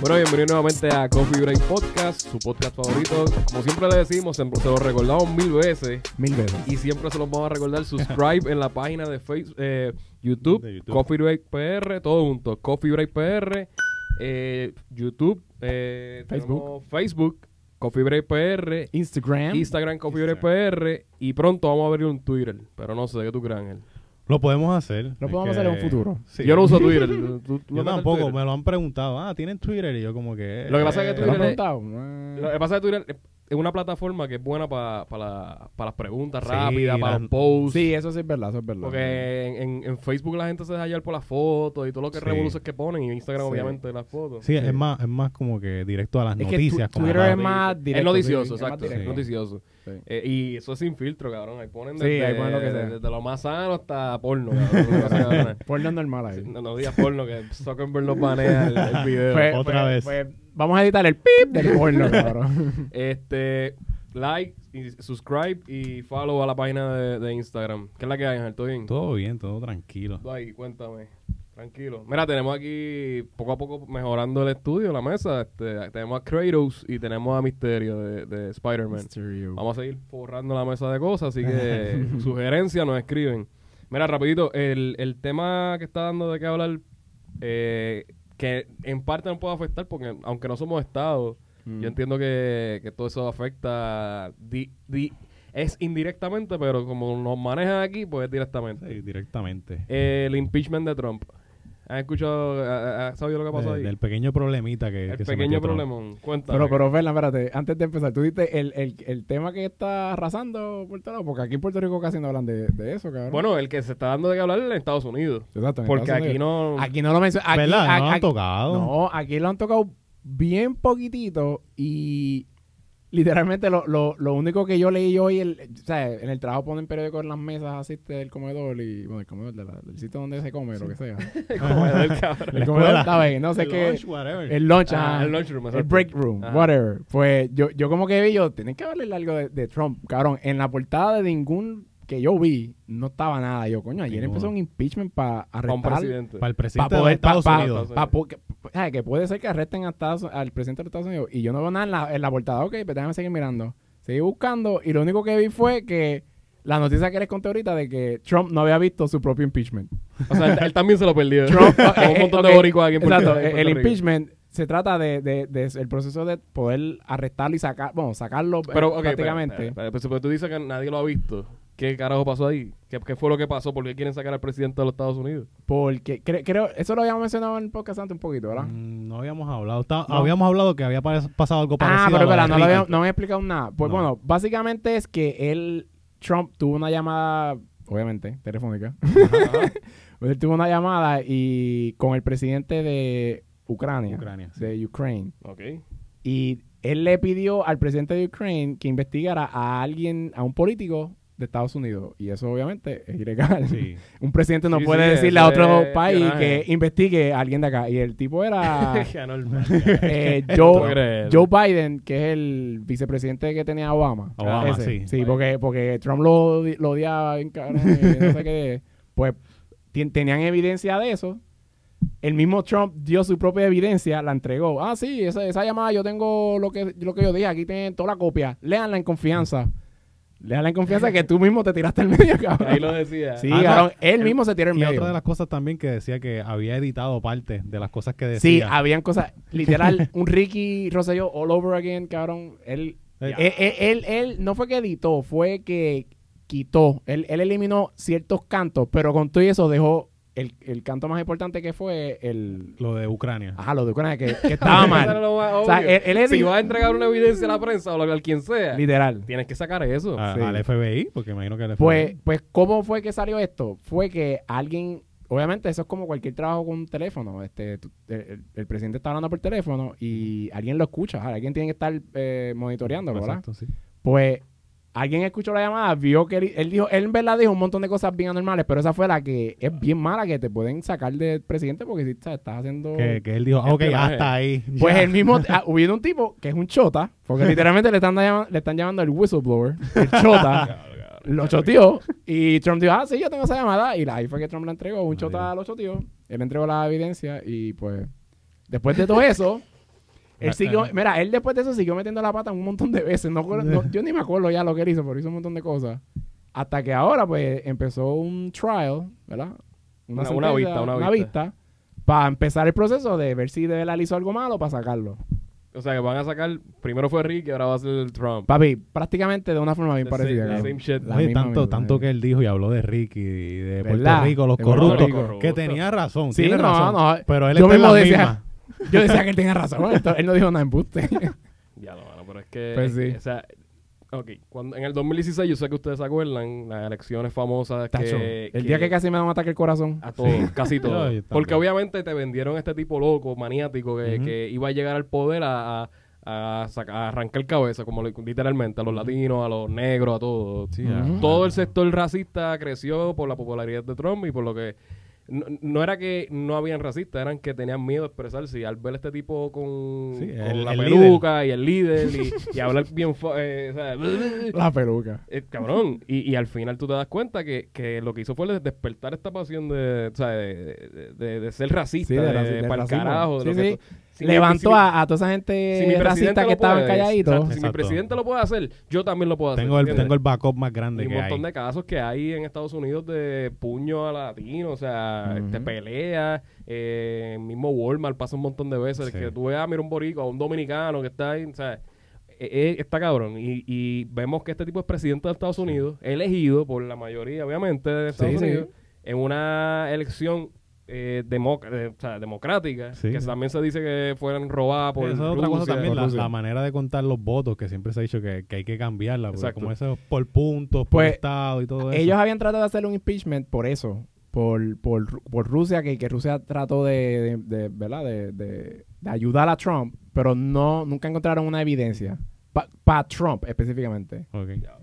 Bueno, bienvenido nuevamente a Coffee Break Podcast, su podcast favorito. Como siempre le decimos, se se lo recordamos mil veces Mil veces. y siempre se los vamos a recordar. Subscribe en la página de Facebook, eh, YouTube, De YouTube. Coffee Break PR, todo junto. Coffee Break PR, eh, YouTube, eh, Facebook. Facebook, Coffee Break PR, Instagram. Instagram Coffee Break PR y pronto vamos a abrir un Twitter, pero no sé qué tú crees, Ángel. Lo podemos hacer. Lo podemos que- hacer en un futuro. Sí. Yo no uso Twitter. ¿Tú- tú Yo tampoco, Twitter? me lo han preguntado. Ah, ¿tienen Twitter? Y yo como que... Lo que pasa es que ¿Te lo has Twitter es-? Lo Eh, que pasa es que Twitter es- una plataforma que es buena para las preguntas Sí, rápidas, para los posts. Sí, eso sí es verdad, eso es verdad. Porque en, en- en Facebook la gente se deja hallar por las fotos y todo lo que Sí. revoluciones que ponen. Y en Instagram, Sí. obviamente, las fotos. Sí, es más, es más como que directo a las Es que noticias. tu- como Twitter es más Es directo. noticioso, sí, es más exacto. Es noticioso. Sí. Eh, y eso es sin filtro, cabrón. Ahí ponen Sí, desde, ahí ponen lo que sea. desde lo más sano hasta porno, cabrón. Porno normal ahí. Sí, no, no digas porno, que Zuckerberg nos banea el, el video. Pues- Otra pues- vez. pues vamos a editar el pip del porno, cabrón. Este, like, y subscribe y follow a la página de, de Instagram. ¿Qué es la que hay, Ángel? ¿Todo bien? Todo bien, todo tranquilo. Ahí, cuéntame. Tranquilo. Mira, tenemos aquí poco a poco mejorando el estudio, la mesa. Este, tenemos a Kratos y tenemos a Misterio de, de Spider-Man. Vamos a seguir forrando la mesa de cosas, así que sugerencias nos escriben. Mira, rapidito, el, el tema que está dando de qué hablar, eh, que en parte nos puede afectar porque aunque no somos Estado, Mm. yo entiendo que, que todo eso afecta, di- di- es indirectamente, pero como nos manejan aquí, pues es directamente. Sí, directamente. El impeachment de Trump. ¿Has escuchado, ha- has sabido lo que pasó De- ahí? del pequeño problemita que, el que pequeño problemón. Cuéntame. Pero, pero, Fernan, espérate, antes de empezar, tú diste el, el, el tema que está arrasando Puerto Rico, porque aquí en Puerto Rico casi no hablan de, de eso, cabrón. bueno, el que se está dando de qué hablar es en Estados Unidos. Exacto, en Porque Estados aquí Unidos. no... Aquí no lo mencionan. ¿Verdad? no lo han tocado. No, aquí lo han tocado bien poquitito y literalmente lo, lo, lo único que yo leí hoy, el, o sea, en el trabajo ponen periódicos en las mesas así este, del comedor y, bueno, el comedor de la- del sitio donde se come, lo que sea. Comedor, cabrón. El comedor está bien, no sé El qué. lunch, whatever. El lunch, Ah, el lunchroom, el break room, whatever. Pues yo, yo como que vi, yo, tienen que hablarle algo de, de Trump. Cabrón, en la portada de ningún que yo vi, no estaba nada. Yo, coño, ayer Ninguno. empezó un impeachment para Para un arrestar presidente. Para el para presidente de poder Estados pa- Unidos. pa- po- que, ¿sabes? que puede ser que arresten a Estados- al presidente de los Estados Unidos y yo no veo nada en la, en la portada ok pues déjame seguir mirando seguí buscando y lo único que vi fue que la noticia que les conté ahorita de que Trump no había visto su propio impeachment O sea, él, él también se lo perdió. Trump un eh, montón ok, de boricuas aquí en Puerto- exacto en el, Rico. impeachment se trata de, de- de el proceso de poder arrestarlo y sacar bueno sacarlo eh, Pero, prácticamente pero tú dices que nadie lo ha visto. ¿Qué carajo pasó ahí? ¿Qué, qué fue lo que pasó? ¿Por qué quieren sacar al presidente de los Estados Unidos? porque cre- creo eso lo habíamos mencionado en el podcast antes un poquito ¿verdad? Mm, No habíamos hablado. Está- No. Habíamos hablado que había pa- pasado algo parecido. Ah, pero espera, no, había- no me he explicado nada. Pues No. bueno, básicamente es que él, Trump, tuvo una llamada, obviamente, telefónica. Él tuvo una llamada y con el presidente de Ucrania, Ucrania, sí. de Ukraine. Ok. Y él le pidió al presidente de Ucrania que investigara a alguien, a un político de Estados Unidos. Y eso obviamente es ilegal. Sí. Un presidente no Sí, puede sí, decirle a otro es país que investigue a alguien de acá. Y el tipo era... Eh, Joe. Joe Biden, que es el vicepresidente que tenía Obama. Obama, Ese. sí. Sí, porque, porque Trump lo, lo odiaba no sé qué. Pues tenían evidencia de eso. El mismo Trump dio su propia evidencia, la entregó. Ah, sí, esa, esa llamada yo tengo lo que, lo que yo dije. Aquí tienen toda la copia. Léanla en confianza. Léanla en confianza que tú mismo te tiraste al medio, cabrón. Ahí lo decía. Sí, Ah, no. cabrón. Él mismo se tiró al Y medio. otra de las cosas también que decía que había editado parte de las cosas que Sí, decía. habían cosas, literal, un Ricky Rosselló all over again, cabrón. Él, Eh, él, él, él- él no fue que editó, fue que quitó. Él, él eliminó ciertos cantos, pero con todo eso dejó el, el canto más importante que fue el... Lo de Ucrania. Ajá, lo de Ucrania, que, que estaba mal. lo O sea, él, si vas a entregar una evidencia a la prensa o a quien sea, Literal. tienes que sacar eso. A- sí. Al FBI, porque imagino que el FBI. Pues, pues, ¿cómo fue que salió esto? Fue que alguien, obviamente eso es como cualquier trabajo con un teléfono. Este, tú- el, presidente está hablando por teléfono y alguien lo escucha. Alguien tiene que estar eh, monitoreándolo, ¿verdad? Exacto, sí. Pues alguien escuchó la llamada, vio que él, él dijo, él en verdad dijo un montón de cosas bien anormales, pero esa fue la que es bien mala que te pueden sacar del presidente porque si estás haciendo... Que, que él dijo, ah, ok, hasta ahí. Pues Ya. el mismo, ah, hubo un tipo que es un chota, porque literalmente le están, llamando, le están llamando el whistleblower, el chota, lo choteó, y Trump dijo, ah, sí, yo tengo esa llamada, y la- ahí fue que Trump la entregó, un chota Mira. lo choteó, él entregó la evidencia, y pues, después de todo eso, Él siguió, mira, él después de eso siguió metiendo la pata un montón de veces. No, yo ni me acuerdo ya lo que él hizo, pero hizo un montón de cosas. Hasta que ahora, pues, empezó un trial, ¿verdad? Una- una sentencia, vista, una vista. vista. Para empezar el proceso de ver si de verdad le hizo algo malo para sacarlo. O sea, que van a sacar. Primero fue Ricky, ahora va a ser el Trump. Papi, prácticamente de una forma bien parecida. same- the cabrón. same shit. La Oye, tanto, misma, tanto sí. que él dijo y habló de Ricky y de Puerto. Rico, los corruptos, Rico. que tenía razón, Sí, tiene no, razón. no. Pero él Yo está en mismo la decía- misma. Yo decía que él tenía razón. Esto- él no dijo nada embuste. Ya lo mano, pero es que. Pues sí. O sea, ok. Cuando, en el 2016, yo sé que ustedes se acuerdan, las elecciones famosas Tacho, que. el día que casi me da un ataque el corazón. A todos, casi todos. yo Porque obviamente te vendieron este tipo loco, maniático, que, iba a llegar al poder a, a, a saca- a arrancar cabeza, como li- literalmente, a los latinos, a los negros, a todos. Sí, Todo el sector racista creció por la popularidad de Trump y por lo que... No, no era que no habían racistas, eran que tenían miedo de expresarse. Y al ver este tipo con, Sí, con el- la el peluca y el líder y, y hablar bien... eh, o sea, La peluca. eh, cabrón, y, y al final tú te das cuenta que, que lo que hizo fue despertar esta pasión de, o sea, de, de- de- de ser racista, Sí, de para el carajo. De lo que si mi- Levantó si mi- a, a toda esa gente si mi presidente racista que lo estaban puede, calladitos. exacto, Si mi Exacto. presidente lo puede hacer, yo también lo puedo hacer. tengo, el, ¿entiendes? tengo el backup más grande y un que montón hay. de casos que hay en Estados Unidos de puño a latino, o sea, te pelea, eh, mismo Walmart pasa un montón de veces, Sí. que tú veas, mira un borico, a un dominicano que está ahí, o sea, eh, eh, está cabrón. Y, y vemos que este tipo es presidente de Estados Unidos, elegido por la mayoría, obviamente, de Estados Sí, sí. Unidos, en una elección eh, democ- eh, o sea, democrática, Sí, que también se dice que fueron robadas por Eso es otra cosa Rusia. también, la, Rusia. la manera de contar los votos, que siempre se ha dicho que, que hay que cambiarla, porque Exacto. como eso es por puntos, por Pues, estado y todo eso. Ellos habían tratado de hacer un impeachment por eso. Por, por, por Rusia, que, que Rusia trató de, de, de- ¿verdad? De, de- de ayudar a Trump, pero no nunca encontraron una evidencia. Para Trump específicamente.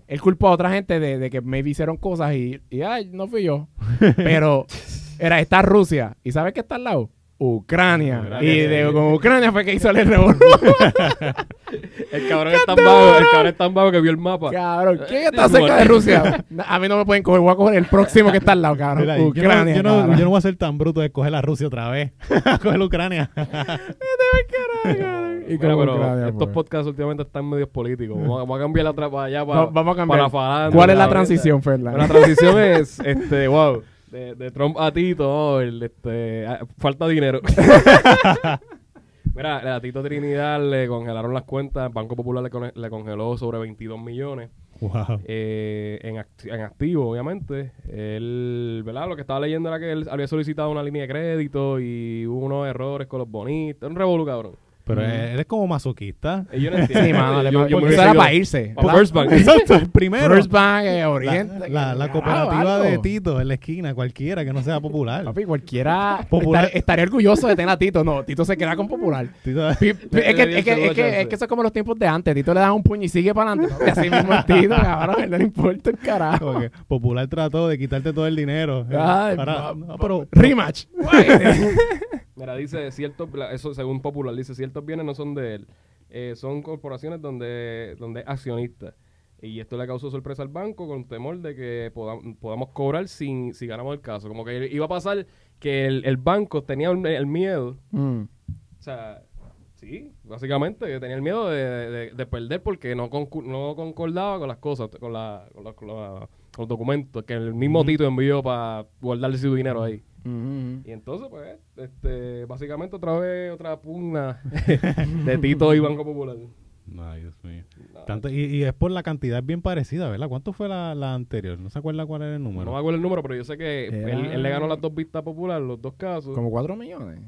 Él culpó a otra gente de, de que me hicieron cosas y, y ay, no fui yo. Pero era está Rusia. ¿Y sabes qué está al lado? Ucrania. Ucrania. Y de, con Ucrania fue que hizo el revolú. El cabrón es tan vago, el cabrón es tan vago que vio el mapa. cabrón, ¿quién está Eh, cerca de. Rusia? A mí no me pueden coger, voy a coger el próximo que está al lado, cabrón. Mira, yo, no, Ucrania. yo, no, cabrón. yo no voy a ser tan bruto de escoger a Rusia otra vez. coger Ucrania. Y Mira, pero Ucrania, estos pues. podcasts últimamente están medios políticos. Vamos a, vamos a cambiar la otra para allá, para, Va- vamos a cambiar. para ¿Cuál es la transición, Fernan? La transición es, este, wow, de, de Trump a Tito, el, este, ah, falta dinero. Mira, a Tito Trinidad le congelaron las cuentas, Banco Popular le, con- le congeló sobre 22 millones wow. eh, en, act- en activo, obviamente. Él, ¿verdad? Lo que estaba leyendo era que él había solicitado una línea de crédito y hubo unos errores con los bonitos. Un revolú, cabrón. Pero Mm. él es como masoquista. Yo no entiendo. Sí, mano, le- Yo- yo porque eso era para irse. pa' ¿verdad? First Bank. Exacto, primero. First Bank, eh, La, Oriente. la- la carajo, cooperativa algo. de Tito en la esquina, cualquiera que no sea popular. Papi, cualquiera Popular. estar- estaría orgulloso de tener a Tito. No, Tito se queda con Popular. Tito- es, que, es, que, es, que, es que eso es como los tiempos de antes. Tito le da un puño y sigue para adelante. Así mismo el Tito, cabrón. No le importa el carajo. como que popular trató de quitarte todo el dinero. Ay, para- no, pero, Rematch. Mira, dice ciertos, eso según Popular, dice ciertos bienes no son de él, eh, son corporaciones donde, donde es accionista. Y esto le causó sorpresa al banco con temor de que podam- podamos cobrar sin, si ganamos el caso. Como que iba a pasar que el, el banco tenía el, el miedo, Mm. o sea, sí, básicamente, que tenía el miedo de, de- de perder porque no, concu- no concordaba con las cosas, con, la, con, la- con la- con los documentos que el mismo Tito envió para guardarle su dinero ahí. Y entonces, pues, este, básicamente otra vez, otra pugna de Tito y Banco Popular. Ay, Dios mío. No, Tanto, y, y es por la cantidad bien parecida, ¿verdad? ¿Cuánto fue la, la anterior? ¿No se acuerda cuál era el no número? me acuerdo el número, pero yo sé que Era- él, él le ganó las dos vistas populares, los dos casos. Como 4 millones.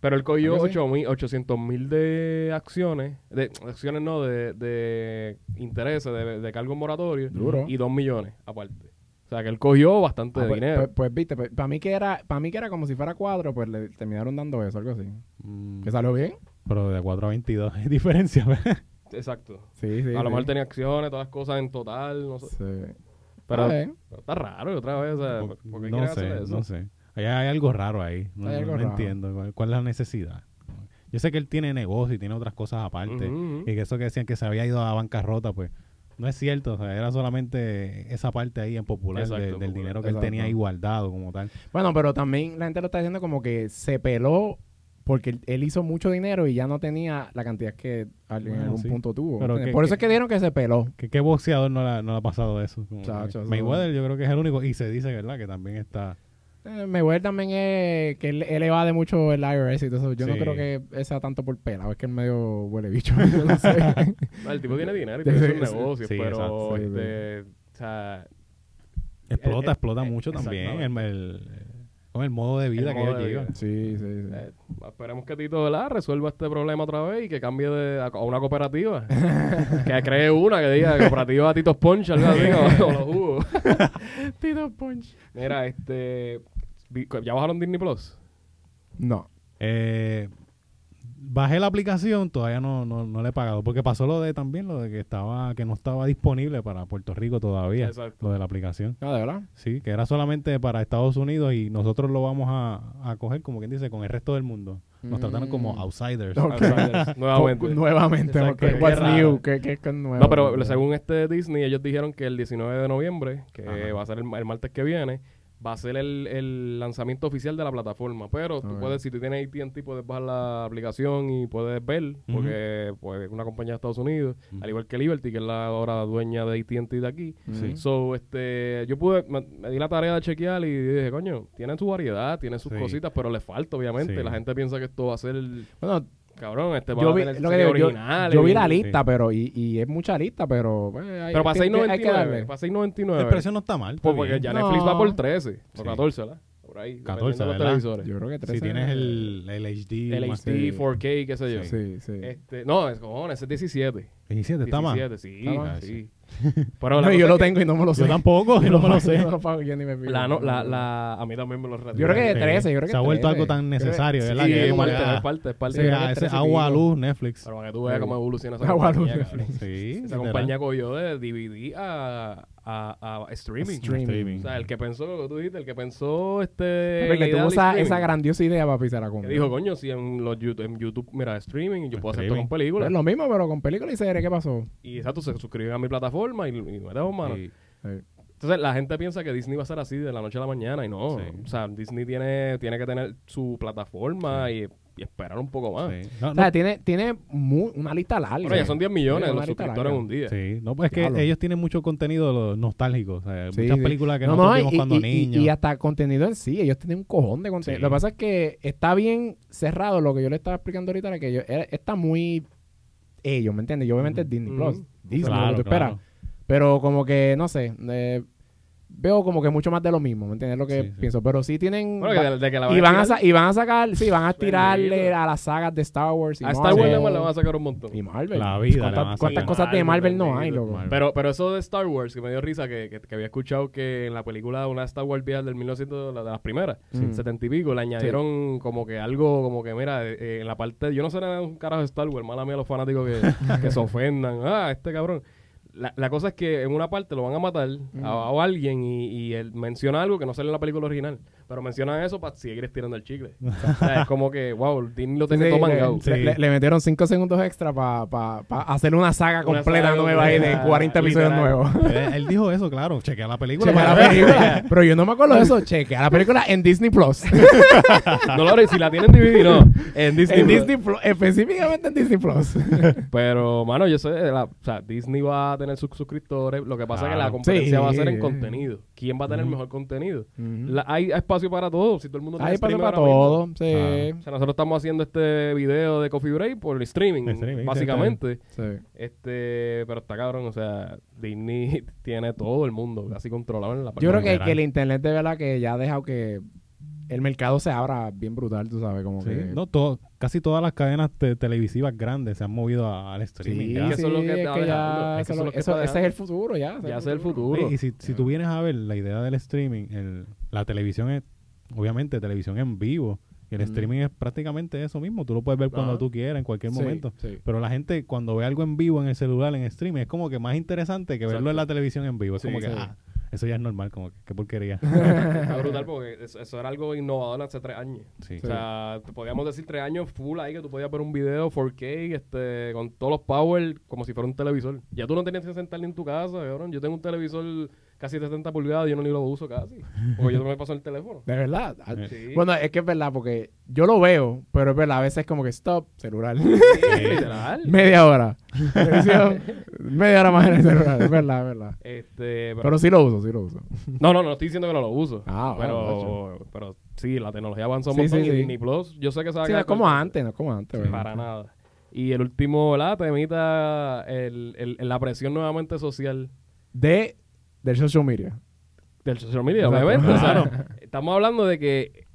Pero él cogió ¿Algo así? 8 mil- 800 mil de acciones, de acciones no, de, de intereses, de, de cargos moratorios, Duro. y 2 millones aparte. O sea, que él cogió bastante Ah, pues, dinero. pues, pues, viste, para mí que era para mí que era como si fuera 4, pues le terminaron dando eso, algo así. Mm, ¿Que salió bien? pero de 4 a 22 hay diferencia, ¿verdad? Exacto. Sí, sí. a lo sí. mejor tenía acciones, todas las cosas en total, no sé. Sí. Pero, Ah, está raro otra vez. O sea, ¿por qué quieren no hacer sé, eso? no sé. Hay, hay algo raro ahí. No, Hay no- algo no raro. entiendo cuál, cuál es la necesidad. Yo sé que él tiene negocio y tiene otras cosas aparte. Y que eso que decían que se había ido a bancarrota, pues no es cierto. O sea, era solamente esa parte ahí en popular Exacto, de- del Popular. dinero que él tenía ahí guardado como tal. Bueno, pero también la gente lo está diciendo como que se peló porque él, hizo mucho dinero y ya no tenía la cantidad que al- en algún sí. punto tuvo. Que- Por eso que- es que dieron que se peló. ¿Qué, qué boxeador no, la- no le ha pasado eso? Como que Chacho, eso- Mayweather yo creo que es el único. Y se dice, ¿verdad? Que también está... Eh, Mayweather también es que él, él evade mucho el IRS y todo eso. Yo no creo que sea tanto por pelado, es que él medio huele bicho. yo no sé. No, el tipo tiene dinero y tiene sus sí. negocios, Sí, pero exacto. Sí, este, o sea, Explota, Eh, explota eh, mucho también. El, el- con el modo de vida El que ellos llevan. sí, sí, sí. eh, esperemos que Tito ¿verdad? resuelva este problema otra vez y que cambie de, a, a una cooperativa. que cree una que diga cooperativa Tito Punch, algo así, o, o los jugos. Tito Punch. Mira, este, ¿ya bajaron Disney Plus? No. Eh, bajé la aplicación, todavía no, no, no le he pagado. Porque pasó lo de también, lo de que estaba que no estaba disponible para Puerto Rico todavía. Exacto. Lo de la aplicación. No, de verdad. Sí, que era solamente para Estados Unidos y nosotros lo vamos a, a coger, como quien dice, con el resto del mundo. Nos Mm. trataron como outsiders. Nuevamente. Nuevamente. Exacto, ok. qué What's raro. new? ¿Qué, qué es nuevo? No, pero según este Disney, ellos dijeron que el 19 de noviembre, que Ajá. va a ser el, el martes que viene, va a ser el, el lanzamiento oficial de la plataforma. Pero tú Ok. puedes, si tú tienes AT&T, puedes bajar la aplicación y puedes ver, porque pues, es una compañía de Estados Unidos, al igual que Liberty, que es la ahora dueña de AT&T de aquí. Sí. So, este, yo pude, me, me di la tarea de chequear y dije, coño, tienen su variedad, tienen sus Sí. cositas, pero le falta, obviamente. Sí. La gente piensa que esto va a ser, Bueno, cabrón, este va yo a vi, tener lo que series digo, yo, originales yo vi la Sí. lista, pero y, y es mucha lista, pero pues, hay, Pero para hay que- hay que 6.99, darle. para El 6.99. precio no está mal. está Pues porque ya No. Netflix va por 13 o Sí. 14, ¿verdad? Por ahí. 14, dependiendo de los ¿verdad? televisores. Yo creo que 13. Si tienes el, el HD. El HD, Sí. 4K, qué sé yo. Sí, sí. Este, no, es cojones, ese es 17. 17, está mal. 17, sí, Está mal. sí. Pero No, yo lo es que tengo y no me lo sé. Yo tampoco, yo no me lo sé. No lo pago, yo ni me. La, no, la, la, a mí también me lo Yo creo que Sí. 13, yo creo que Se ha vuelto 13. algo tan necesario, Sí, ¿verdad? Que es parte, es parte, es parte. sí, ah, que ese 13 agua, luz, Netflix. Pero para que tú veas Sí. cómo evoluciona esa Agua, compañía, luz, cabrón. Sí, Esa compañía cogió de DVD a, a, a streaming. Streaming. O sea, el que pensó, lo que tú dijiste, el que pensó este... Porque la idea tuvo esa, streaming. esa grandiosa idea para pisar a Que comer. dijo, coño, si en, los YouTube, en YouTube, mira, streaming, yo puedo hacer esto Streaming. con películas. Es lo mismo, pero con películas y series, ¿qué pasó? Y exacto, se suscriben a mi plataforma y, y metemos mano. Sí. Entonces la gente piensa que Disney va a ser así de la noche a la mañana y no. Sí. O sea, Disney tiene, tiene que tener su plataforma y, y esperar un poco más. Sí. No, O no, sea, tiene, tiene mu- una lista larga. Bueno, ya son 10 millones Sí, los suscriptores en un día. sí. No, pues es que ellos tienen mucho contenido nostálgico. O sea, Sí, muchas sí. películas que No, nosotros no, vimos y, cuando y- niños. y hasta contenido en sí, ellos tienen un cojón de contenido. Sí. Lo que pasa es que está bien cerrado lo que yo le estaba explicando ahorita, era que yo, era- está muy ellos, ¿me entiendes? Y obviamente es Disney Ujú. Plus, Disney, Claro, lo que tú esperas. Pero como que, no sé, eh, veo como que mucho más de lo mismo, ¿me entiendes? Lo que Sí, sí. pienso. Pero sí tienen... Bueno, que de, de que la y, van a, y van a sacar, sí, van a tirarle a las sagas de Star Wars y a Star Wars Marvel. le van a sacar un montón. Y Marvel. La vida le ¿Cuántas, van a cuántas sacar. cosas de Marvel no hay, loco? Marvel. Pero, pero eso de Star Wars, que me dio risa, que, que, que había escuchado que en la película, una Star Wars vieja del 1900, la de las primeras, Sí. 70 y pico, le añadieron como que algo, como que mira, eh, eh, en la parte, yo no sé nada de un carajo de Star Wars, mala mía los fanáticos que, que se ofendan, ah, este cabrón. La, la cosa es que en una parte lo van a matar Mm. a, a alguien y, y él menciona algo que no sale en la película original, pero menciona eso para seguir estirando el chicle. O sea, es como que, wow, Disney lo tiene Sí, todo le, mangado. Sí. le- le metieron 5 segundos extra para hacer una saga Una completa saga nueva ahí de completa, 40 episodios nuevos. él, él dijo eso, claro. Chequea la película. Chequea la película. Pero yo no me acuerdo de eso. Chequea la película en Disney Plus. No, Lore, si la tienen DVD, no. En Disney. en Plus. Disney Plus. Específicamente en Disney Plus. Pero, mano, yo sé, la, o sea, Disney va a tener sus suscriptores. Lo que pasa es que la Claro. competencia Sí. va a ser en contenido. ¿Quién va a tener Ujú. mejor contenido? La- hay espacio para todo. Si todo el mundo tiene Hay streaming para todo. Sí. O sea, nosotros estamos haciendo este video de Coffee Break por el streaming, Streaming, básicamente. Sí. Este, pero está cabrón, o sea, Disney tiene todo el mundo casi controlado en la Yo creo que el internet de verdad que ya ha dejado que el mercado se abra bien brutal, tú sabes, como Sí, que... no, todo, casi todas las cadenas te- televisivas grandes se han movido a- al streaming. Sí, eso es lo que sí, ese es el futuro ya. Ya es el futuro. Oye, y si, si tú vienes a ver la idea del streaming, el- la televisión es, obviamente, televisión en vivo. Y el streaming es prácticamente eso mismo. Tú lo puedes ver cuando tú quieras, en cualquier Sí, momento. sí. Pero la gente, cuando ve algo en vivo en el celular, en streaming, es como que más interesante que verlo en la televisión en vivo. Es Sí, como que, sí. ah, eso ya es normal, como que, qué porquería. Está brutal porque eso, eso era algo innovador hace tres años. Sí. O sea, te podíamos decir tres años full ahí que tú podías ver un video 4K este, con todos los power como si fuera un televisor. Ya tú no tenías que sentar ni en tu casa, cabrón. Yo tengo un televisor casi 70 pulgadas yo no ni lo uso casi. Porque yo me paso el teléfono. De verdad. Ah, Sí. Bueno, es que es verdad, porque yo lo veo, pero es verdad, a veces es como que stop, celular. Sí, media hora. Media hora más en el celular, es verdad, es verdad. Este, pero, Pero sí lo uso, sí lo uso. no, no, no estoy diciendo que no lo uso. Ah, pero, pero sí, la tecnología avanzó un Sí, montón sí, y sí. Disney Plus, yo sé que a Sí, no es como antes, no es como antes. ¿verdad? Para nada. Y el último, ¿verdad? Temita, el, el, la presión nuevamente social De, del social media. del social media, Exacto. obviamente. o sea, no, estamos hablando de que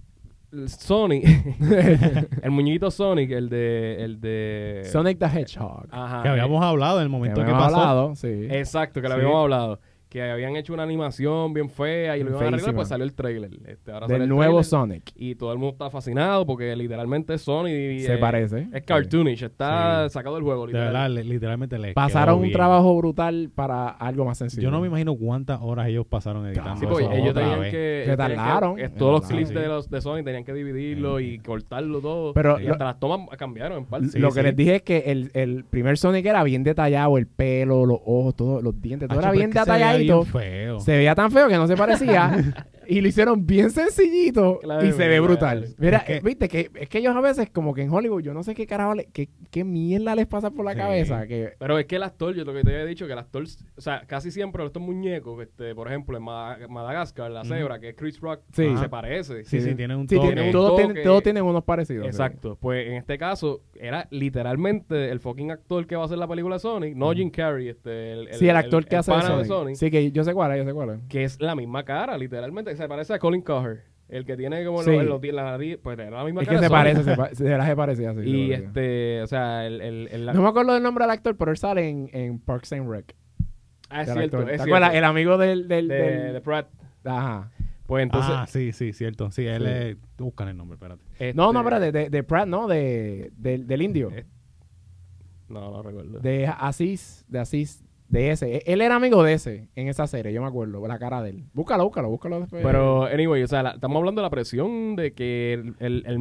el Sony, el muñequito Sonic, el de... El de Sonic the Hedgehog. Ajá. Que habíamos hablado en el momento que han pasó. hablado, sí. Exacto, que lo Sí. habíamos hablado. Que habían hecho una animación bien fea y lo iban a arreglar, pues salió el trailer. Este, ahora sale Del el nuevo Sonic. Y todo el mundo está fascinado porque literalmente Sony... Se eh, parece. Es cartoonish, está Sí. sacado del juego. De literal. verdad, le- literalmente le Pasaron un bien. trabajo brutal para algo más sencillo. Yo no me imagino cuántas horas ellos pasaron editando Sí, eso porque ellos tenían vez. que, Se que- tardaron. todos los clips sí. de, los, de Sony tenían que dividirlo y cortarlo todo. Pero y lo- hasta las tomas cambiaron en parte. Sí, lo que sí. les dije es que el, el primer Sonic era bien detallado, el pelo, los ojos, todo, los dientes, todo Acho, era bien es feo. Se veía tan feo que no se parecía. y lo hicieron bien sencillito Claro, y se ve claro. brutal. Mira, Es que- viste que es que ellos a veces como que en Hollywood yo no sé qué carajo, le- qué, qué mierda les pasa por la Sí. cabeza. Que, Pero es que el actor, yo lo que te había dicho, que el actor, o sea, casi siempre estos muñecos, este, por ejemplo, en Mada- Madagascar, la cebra, que es Chris Rock, Sí. se parece. Sí, sí, tienen un sí, toque. tienen- un todos, toque. tienen, todos tienen unos parecidos. sí. Exacto. Pues en este caso, era literalmente el fucking actor que va a hacer la película de Sonic, no Jim Carrey, este, el, Sí, el actor que hace de Sonic. de Sonic, Sí, que yo sé cuál es, yo sé cuál es. que es la misma cara, literalmente. Se parece a Colin Coher, el que tiene como Sí. los, los, la nariz, pues era la misma Es cara. que se parece, se, pa- se, así. se Y este, o sea, el, el, el- No me acuerdo del nombre del actor, pero él sale en, en Parks and Rec. ah, es cierto, es ¿Te cierto. acuerdas? El amigo del... del, de, del- de Pratt. Ajá. Pues entonces, ah, sí, sí, cierto. Sí, él Sí. es... Buscan el nombre, espérate. este- No, no, espérate, de, de Pratt, no, de, del- del indio. Eh, No, no recuerdo. De Asís, de Asís, de ese. E- Él era amigo de ese en esa serie, yo me acuerdo, la cara de él. Búscalo, búscalo, búscalo después. Pero, anyway, o sea, la- estamos hablando de la presión de que el, el, el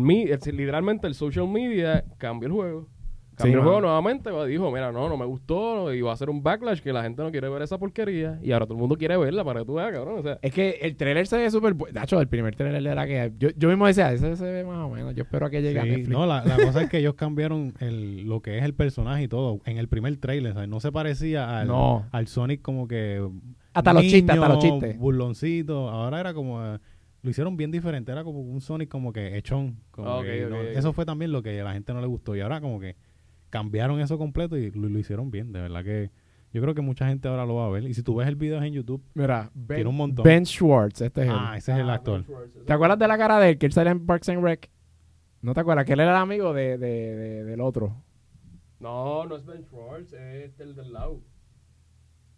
literalmente el social media cambió el juego. Cambió Sí, el juego nuevamente, dijo, mira, no, no me gustó y va a ser un backlash que la gente no quiere ver esa porquería y ahora todo el mundo quiere verla para que tú veas, cabrón. O sea, Es que el trailer se ve súper bueno. De hecho, el primer trailer era que... Yo, yo mismo decía, ese se ve más o menos. Yo espero a que llegue a Sí, Netflix. no, la, la cosa es que ellos cambiaron el, lo que es el personaje y todo. En el primer trailer, ¿sabes? No se parecía al, No. al Sonic como que... Hasta los chistes, hasta los chistes. Burloncito. Ahora era como... eh, lo hicieron bien diferente. Era como un Sonic como que echón. como Ah, que no-. Eso fue también lo que a la gente no le gustó. Y ahora como que cambiaron eso completo y lo, lo hicieron bien. De verdad que... Yo creo que mucha gente ahora lo va a ver. Y si tú ves el video en YouTube... Mira, Ben, Tiene un montón. Ben Schwartz, este es él. Ah, ese es el actor. ¿Te acuerdas de la cara de él? Que él sale en Parks and Rec. ¿No te acuerdas? Que él era el amigo de, de- de- del otro. No, no es Ben Schwartz, es el del lado.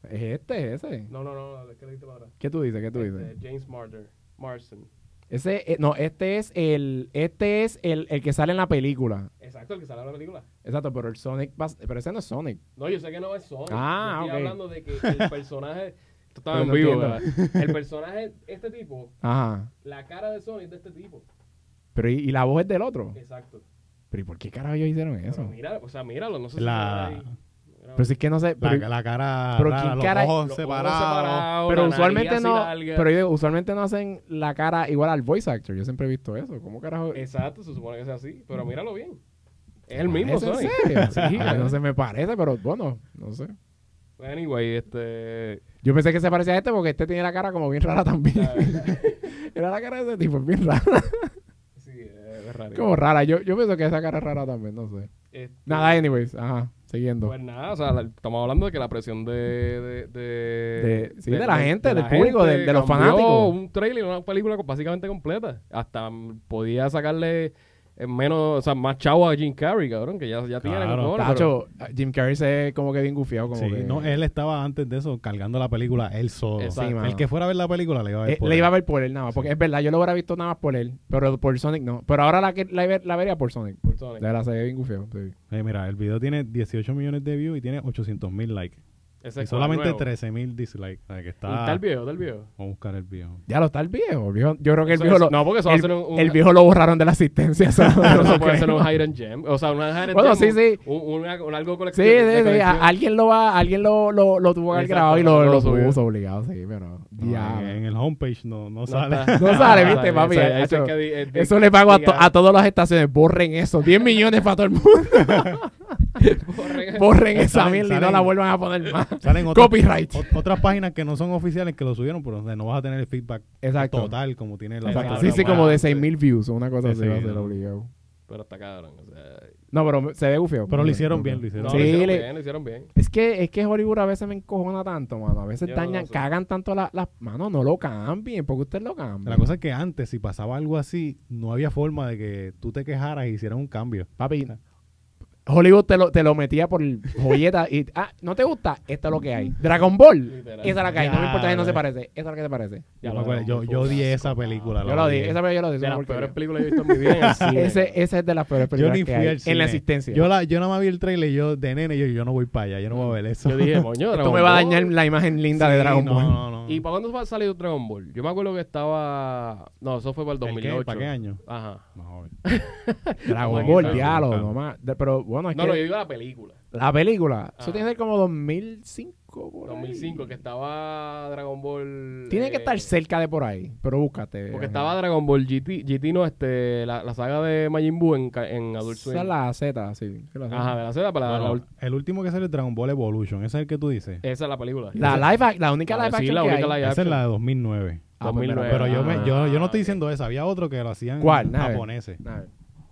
Es este, es ese. No, no, no, es que le atrás. ¿Qué tú dices? ¿Qué tú dices? Este, James Marder, Marston. Ese, eh, no, este es el, este es el, el que sale en la película. Exacto, el que sale en la película. Exacto, pero el Sonic, va- pero ese no es Sonic. No, yo sé que no es Sonic. Ah, yo estoy ok. hablando de que el personaje. Esto estaba Pero en no vivo. El personaje, este tipo, Ajá. la cara de Sonic es de este tipo. Pero y, y la voz es del otro. Exacto. Pero ¿y por qué carajo ellos hicieron eso? Pero mira, o sea, míralo, no sé La- si. ahí. Pero si es que no sé. La, Pero, la cara pero rara, ¿quién los cara- ojos Los ojos separados. pero usualmente no. larga. Pero usualmente no hacen la cara igual al voice actor. Yo siempre he visto eso. ¿Cómo carajo? Exacto, se supone que sea así. Pero míralo bien. Es el mismo. Sí, no se me parece, pero bueno, no sé. Anyway, este. Yo pensé que se parecía a este porque este tiene la cara como bien rara también. verdad, Era la cara de ese tipo, es bien rara. sí, es raro. como rara. Yo, yo pienso que esa cara es rara también, no sé. Este, Nada, anyways. Ajá, siguiendo. Pues nada, o sea, la- estamos hablando de que la presión de... De, de, De- sí, de la gente, del público, gente de- de los fanáticos. un trailer, una película básicamente completa. Hasta podía sacarle menos, o sea, más chavo a Jim Carrey, cabrón, que ya, ya tiene Claro. cojones, pero- Tacho, Jim Carrey se ve como que bien gufiado. Como Sí, que... no, él estaba antes de eso cargando la película él solo. Exacto. Sí, mano. el que fuera a ver la película le iba a ver Eh, por le él. iba a ver por él nada más. Porque es verdad, yo lo hubiera visto nada más por él. Pero por Sonic no. Pero ahora la, que, la, la vería por Sonic. por Sonic. De verdad se ve bien gufiado. sí. Eh, mira, el video tiene 18 millones de views y tiene 800 mil likes. Ese Y solamente nuevo. 13.000 dislikes. o sea, que ¿Y está... Está el viejo, está el viejo. Vamos a buscar el viejo. Ya lo está el viejo. el viejo- yo creo que el Eso viejo es- lo, no, porque eso va a el, ser un, un- el viejo lo borraron de la asistencia. eso no eso puede creo. ser un hidden gem. O sea, una hidden Bueno, gem. sí, sí. Un, un- un algo Sí, colectivo. sí, sí, a- colección. alguien lo va, alguien lo, lo, lo tuvo que haber grabado y lo, lo lo subió. puso obligado, sí, pero No, ya. en, el homepage no, no, No sale. No sale, ¿viste, papi? Eso- le pago a, to- diga- a todas las estaciones, borren eso, 10 millones para todo el mundo, Borren- borren esa Salen- mierda y no salen- la vuelvan a poner más. Salen otras, Copyright. ot- otras páginas que no son oficiales que lo subieron, pero donde no vas a tener el feedback Exacto. total como tiene la Exacto. Sí, sí, como de sí. 6.000 views o una cosa Sí, así va a ser obligado. Pero está cabrón. O sea, No, pero se ve gufio. Pero lo hicieron bien, lo hicieron no, Sí, lo hicieron le- bien, lo hicieron bien. Es que, es que Hollywood a veces me encojona tanto, mano. A veces no dañan, cagan tanto las... las mano, no lo cambien, porque usted lo cambia. La cosa es que antes, si pasaba algo así, no había forma de que tú te quejaras y hicieras un cambio. Papi, Hollywood te lo, te lo metía por joyeta y... Ah, ¿no te gusta? Esto es lo que hay. Dragon Ball. Esa es la que hay. No me importa si no se parece. Esa es la que te parece. Ya Yo, lo me acuerdo, yo, yo odié esa película. Yo la odié. Esa película yo lo di. De esa las porquería. peores películas que he visto en mi vida en el cine. Ese, ese es de las peores Yo películas ni que fui hay al en la existencia. Yo, la, yo nada más vi el trailer yo de nene, yo, yo no voy para allá, yo no voy a ver eso. Yo dije, moño, Esto Dragon me va a dañar la imagen linda de Dragon no, Ball. No, no, ¿Y para cuándo fue salido Dragon Ball? Yo me acuerdo que estaba... No, eso fue para el ¿El qué? 2008. ¿Para qué año? Ajá. No, Dragon Ball, diálogo, no. mamá. De- Pero bueno, es No, que no, yo digo la película. la película, eso Ah. tiene que ser como 2005. por ahí. 2005, que estaba Dragon Ball... Tiene que eh, estar cerca de por ahí, pero búscate. Porque estaba Dragon Ball GT, GT no, este, la, la saga de Majin Buu en, ca- en Adult Esa Swim. es la Z, sí. sí, la Z. Ajá, de la Z para la, la Bueno, el último que sale es Dragon Ball Evolution, ese es el que tú dices. Esa es la película. La, Esa- live, la única Ah, live sí, action la que única live Esa es la de 2009. Ah, pues mira, 2009. Pero yo, me, ah, yo, yo no estoy diciendo esa, había otro que lo hacían ¿Cuál? Japoneses.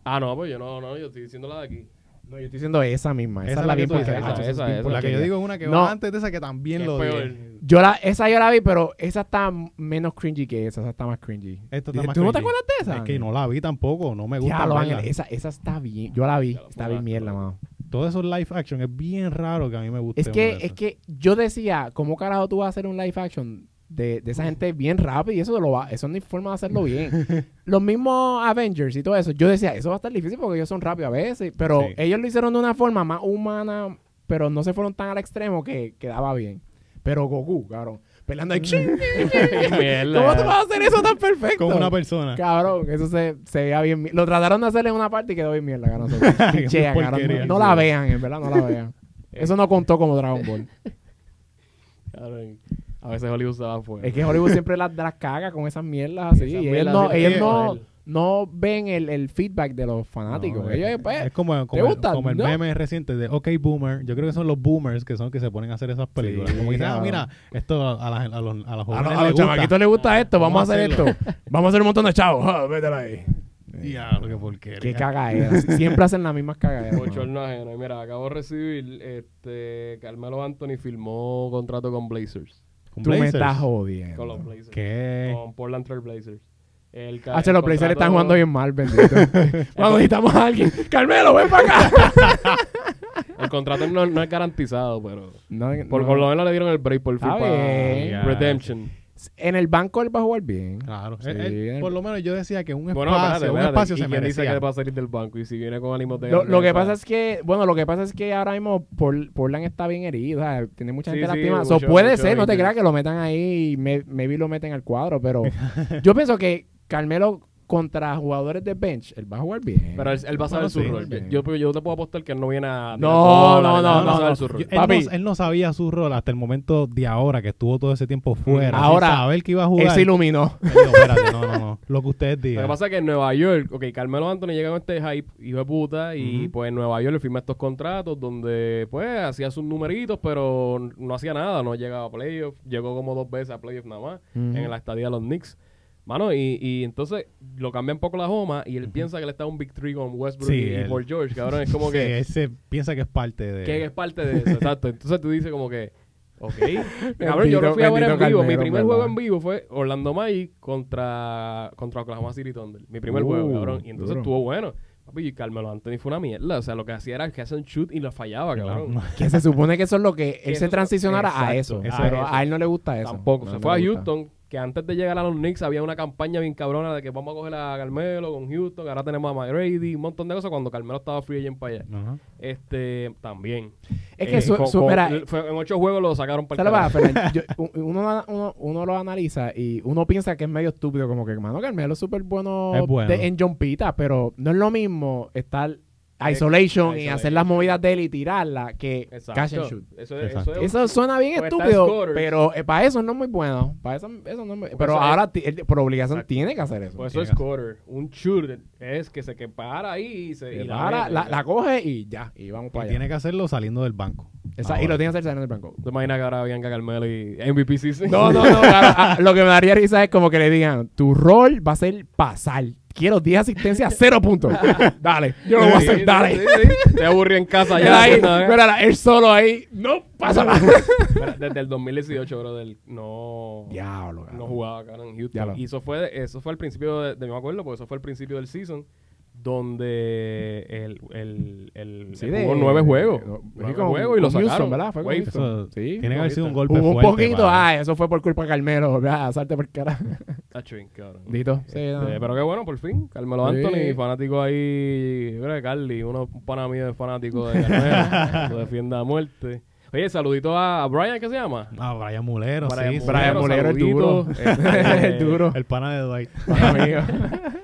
Ah, no, pues yo no, no, yo estoy diciendo la de aquí. No, yo estoy diciendo esa misma. Esa, Esa es la que bien tú dices, esa, Esa es esa. La que yo digo es una que No. va antes de esa que también Que lo odié. Yo la, esa yo la vi, pero esa está menos cringy que esa. Esa está más cringy. Esta está más ¿Tú no te acuerdas de esa? Es que no la vi tampoco, no me gusta. Ya, lo. Ángel, esa, esa está bien. Yo la vi. Ya Está bien mierda, mano. Todo eso live action es bien raro que a mí me guste. Es que, es que yo decía, ¿cómo carajo tú vas a hacer un live action de, de esa gente bien rápido? Y eso lo va, eso no hay forma de hacerlo bien. Los mismos Avengers y todo eso, yo decía, eso va a estar difícil porque ellos son rápidos a veces. Pero Sí. ellos lo hicieron de una forma más humana, pero no se fueron tan al extremo que quedaba bien. Pero Goku, cabrón, peleando ahí. Mierda. ¿Cómo tú vas a hacer eso tan perfecto? Como una persona. Cabrón, eso se, se veía bien. Lo trataron de hacer en una parte y quedó bien mierda, cabrón. Pichea, cabrón. No, no la vean, en verdad, no la vean. Eso no contó como Dragon Ball. Cabrón, A veces Hollywood se va afuera. Es que Hollywood siempre las, las caga con esas mierdas así. Esas y ellos mierdas no, ellos sí, no, joder. no ven el, el feedback de los fanáticos. No, ellos, es, pues, es como, como, el, gusta? como el No. meme reciente de OK Boomer. Yo creo que son los boomers que son que se ponen a hacer esas películas. Sí, como que dicen, ah, mira, esto a, las- a los, a los jóvenes los- a les los gusta. chamaquitos les gusta esto. Vamos, Vamos a hacer hacerlo. esto. Vamos a hacer un montón de chavos. Ah, métela ahí. Diablo, qué porquería. Qué cagadera. Siempre hacen las mismas cagaderas. Bochorno ajeno. Y mira, acabo de recibir, este, Carmelo Anthony firmó contrato con Blazers. ¿Con Tú me estás jodiendo. Con los Blazers. ¿Qué? Con Portland Trail Blazers. El Ah, el los Blazers están jugando bien mal, bendito. Cuando necesitamos a alguien. Carmelo, ven para acá. El contrato no, no es garantizado, pero... No, Por, no. por lo menos le dieron el break por fin para. Redemption. En el banco él va a jugar bien. Claro. Sí, Él- él- él- por lo menos yo decía que un espacio, Bueno, espérate, un espacio ¿Y se quién dice merecía. que va a salir del banco? Y si viene con ánimos de... Lo, lo que pasa es que, bueno, lo que pasa es que ahora mismo Por- Portland está bien herido, o sea, tiene mucha gente sí, lastimada. So, puede mucho ser, no te creas que lo metan ahí y me- maybe lo meten al cuadro, pero yo pienso que Carmelo contra jugadores de bench, él va a jugar bien. Pero él, él va a saber su sí. rol. Yo, yo te puedo apostar que él no viene a... No, no, no, él no, él, Papi. no, él no sabía su rol hasta el momento de ahora que estuvo todo ese tiempo fuera. Ahora, sin saber que iba a él jugar. se iluminó. Él dijo, espérate, no, no, no. Lo que ustedes Lo que digan. pasa es que en Nueva York, ok, Carmelo Anthony llega con este hype, hijo de puta, y pues en Nueva York le firma estos contratos donde pues hacía sus numeritos, pero no hacía nada, no llegaba a playoffs, llegó como dos veces a playoffs nada más, en la estadía de los Knicks. Mano, y, y entonces lo cambia un poco la joma y él piensa que él está un Big Three con Westbrook Sí, y, y él- Paul George, cabrón, es como Sí, que, él se piensa que es parte de. que es parte de eso, exacto. Entonces tú dices como que, ok, cabrón, yo lo fui a ver en vivo, mi primer juego en vivo fue Orlando Magic contra, contra Oklahoma City Thunder, mi primer Uh, juego, cabrón, y entonces duro. estuvo bueno. Papi, y Carmelo Anthony fue una mierda. O sea, lo que hacía era que hacía un shoot y lo fallaba, cabrón. Que se supone que eso es lo que él Que se eso- transicionara a exacto, eso. eso- pero eso. a él no le gusta eso. Tampoco. No, se no fue a le gusta. Houston, que antes de llegar a los Knicks había una campaña bien cabrona de que vamos a coger a Carmelo con Houston, ahora tenemos a McGrady, un montón de cosas cuando Carmelo estaba free agent para allá. Este, también. Es que Eh, su- con- su- con- mira, fue- en ocho juegos lo sacaron para ¿Sabes lo que? Yo- u- uno, uno, uno lo analiza y uno piensa que es medio estúpido, como que, mano, Carmelo es súper bueno, Es bueno. de- en jumpita, pero no es lo mismo estar isolation y hacer las movidas de él y tirarla que Exacto. catch and shoot. Eso es, Exacto. eso es- Eso suena bien estúpido, pero para eso no es muy bueno. Para eso, eso no es muy- Pero ahora, él por obligación, Exacto. tiene que hacer eso. Pues eso es scorer. Un shooter es que se que para ahí y se. Y para, la, la coge y ya, y vamos Y para allá. tiene que hacerlo saliendo del banco. Esa- y lo tiene que hacer saliendo del banco. ¿Te imaginas que ahora Bianca Carmelo y MVP sí? No, no, no. ahora, ah, lo que me daría risa es como que le digan, tu rol va a ser pasar. Quiero 10 asistencias, 0 puntos. dale, yo lo voy a hacer, dale. Te aburrí en casa ya. ahí, mira, él solo ahí, no pasa nada. Desde el 2018, bro, del, no, Diablo, no jugaba cara en Houston. Y eso fue, eso fue al principio de, de- me acuerdo, porque eso fue al principio del season, donde el, el, el, Sí, él de- jugó nueve juegos. no, nueve con- juegos y lo con Houston, sacaron. ¿verdad? Fue con Houston. Eso Sí, tiene que haber sido un golpe Hubo un fuerte. poquito, para- ah, eso fue por culpa de Carmelo, ah, salte por cara. Dito, sí, Este, no. Pero qué bueno, por fin. Carmelo Sí. Anthony, fanático ahí. Yo creo que Carly, uno, un pana mío es fanático de Carmelo. lo defiende a muerte. Oye, saludito a, Brian, ¿qué se llama? Ah, Brian Mulero, Brian sí. sí. Brian Mulero es duro. saludito. Este, Es duro. El pana de Dwight. Amigo.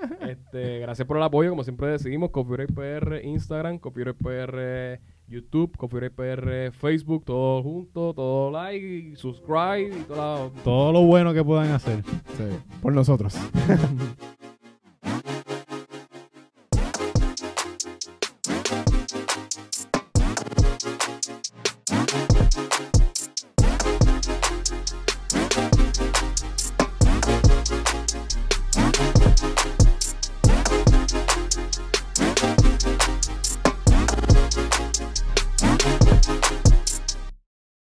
Este, gracias por el apoyo, como siempre decimos, Copyright PR Instagram, Copyright PR YouTube, Copyright PR Facebook, todo junto, todo like, subscribe y todo. Todo lo bueno que puedan hacer. Sí, por nosotros.